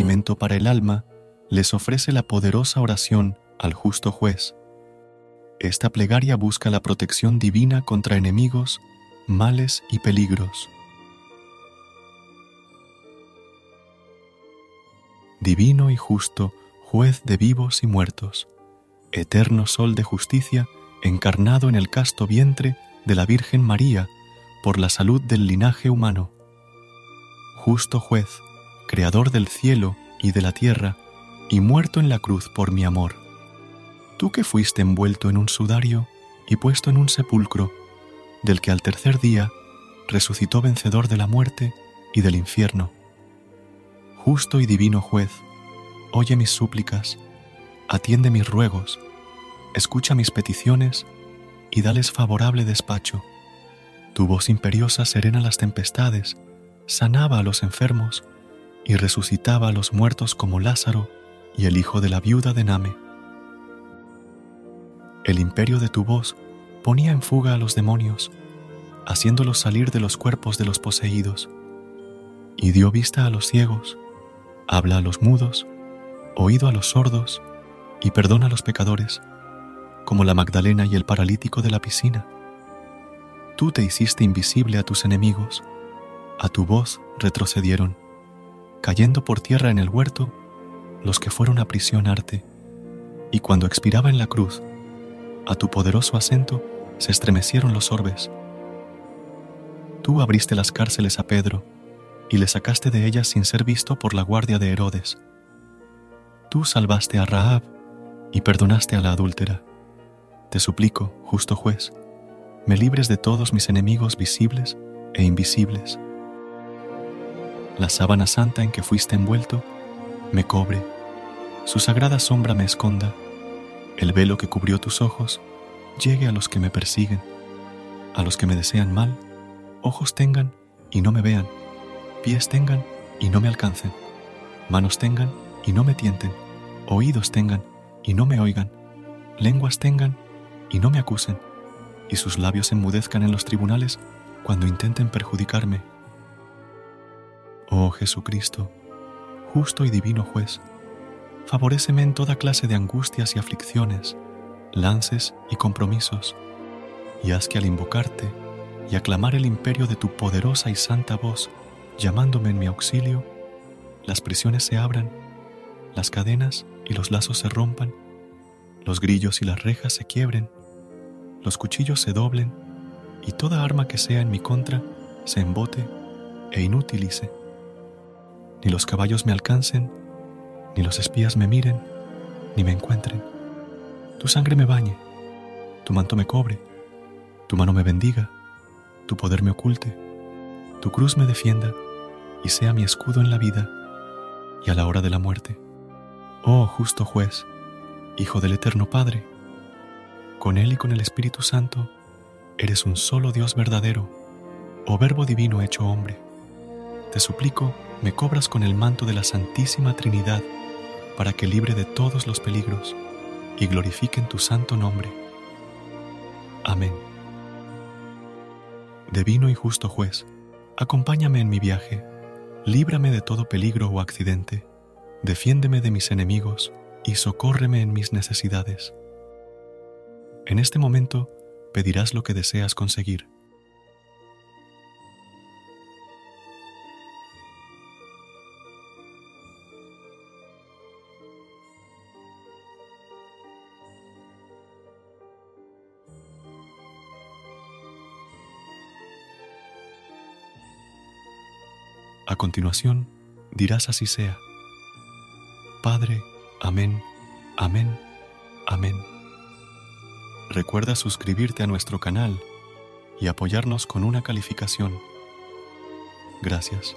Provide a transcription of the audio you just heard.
Alimento para el alma, les ofrece la poderosa oración al justo juez. Esta plegaria busca la protección divina contra enemigos, males y peligros. Divino y justo, juez de vivos y muertos, eterno sol de justicia, encarnado en el casto vientre de la Virgen María por la salud del linaje humano. Justo juez, creador del cielo y de la tierra, y muerto en la cruz por mi amor. Tú que fuiste envuelto en un sudario y puesto en un sepulcro, del que al tercer día resucitó vencedor de la muerte y del infierno. Justo y divino juez, oye mis súplicas, atiende mis ruegos, escucha mis peticiones y dales favorable despacho. Tu voz imperiosa serena las tempestades, sanaba a los enfermos y resucitaba a los muertos como Lázaro y el hijo de la viuda de Name. El imperio de tu voz ponía en fuga a los demonios, haciéndolos salir de los cuerpos de los poseídos, y dio vista a los ciegos, habla a los mudos, oído a los sordos, y perdona a los pecadores, como la Magdalena y el paralítico de la piscina. Tú te hiciste invisible a tus enemigos, a tu voz retrocedieron cayendo por tierra en el huerto los que fueron a prisionarte, y cuando expiraba en la cruz, a tu poderoso acento se estremecieron los orbes. Tú abriste las cárceles a Pedro, y le sacaste de ellas sin ser visto por la guardia de Herodes. Tú salvaste a Rahab y perdonaste a la adúltera. Te suplico, justo juez, me libres de todos mis enemigos visibles e invisibles la sábana santa en que fuiste envuelto me cobre, su sagrada sombra me esconda, el velo que cubrió tus ojos llegue a los que me persiguen, a los que me desean mal, ojos tengan y no me vean, pies tengan y no me alcancen, manos tengan y no me tienten, oídos tengan y no me oigan, lenguas tengan y no me acusen, y sus labios enmudezcan en los tribunales cuando intenten perjudicarme Oh Jesucristo, justo y divino juez, favoréceme en toda clase de angustias y aflicciones, lances y compromisos, y haz que al invocarte y aclamar el imperio de tu poderosa y santa voz, llamándome en mi auxilio, las prisiones se abran, las cadenas y los lazos se rompan, los grillos y las rejas se quiebren, los cuchillos se doblen, y toda arma que sea en mi contra se embote e inutilice ni los caballos me alcancen, ni los espías me miren, ni me encuentren. Tu sangre me bañe, tu manto me cobre, tu mano me bendiga, tu poder me oculte, tu cruz me defienda y sea mi escudo en la vida y a la hora de la muerte. Oh justo juez, Hijo del Eterno Padre, con Él y con el Espíritu Santo, eres un solo Dios verdadero, oh Verbo Divino hecho hombre. Te suplico, me cobras con el manto de la Santísima Trinidad para que libre de todos los peligros y glorifiquen tu santo nombre. Amén. Divino y justo juez, acompáñame en mi viaje, líbrame de todo peligro o accidente, defiéndeme de mis enemigos y socórreme en mis necesidades. En este momento pedirás lo que deseas conseguir. A continuación, dirás así sea. Padre, amén, amén, amén. Recuerda suscribirte a nuestro canal y apoyarnos con una calificación. Gracias.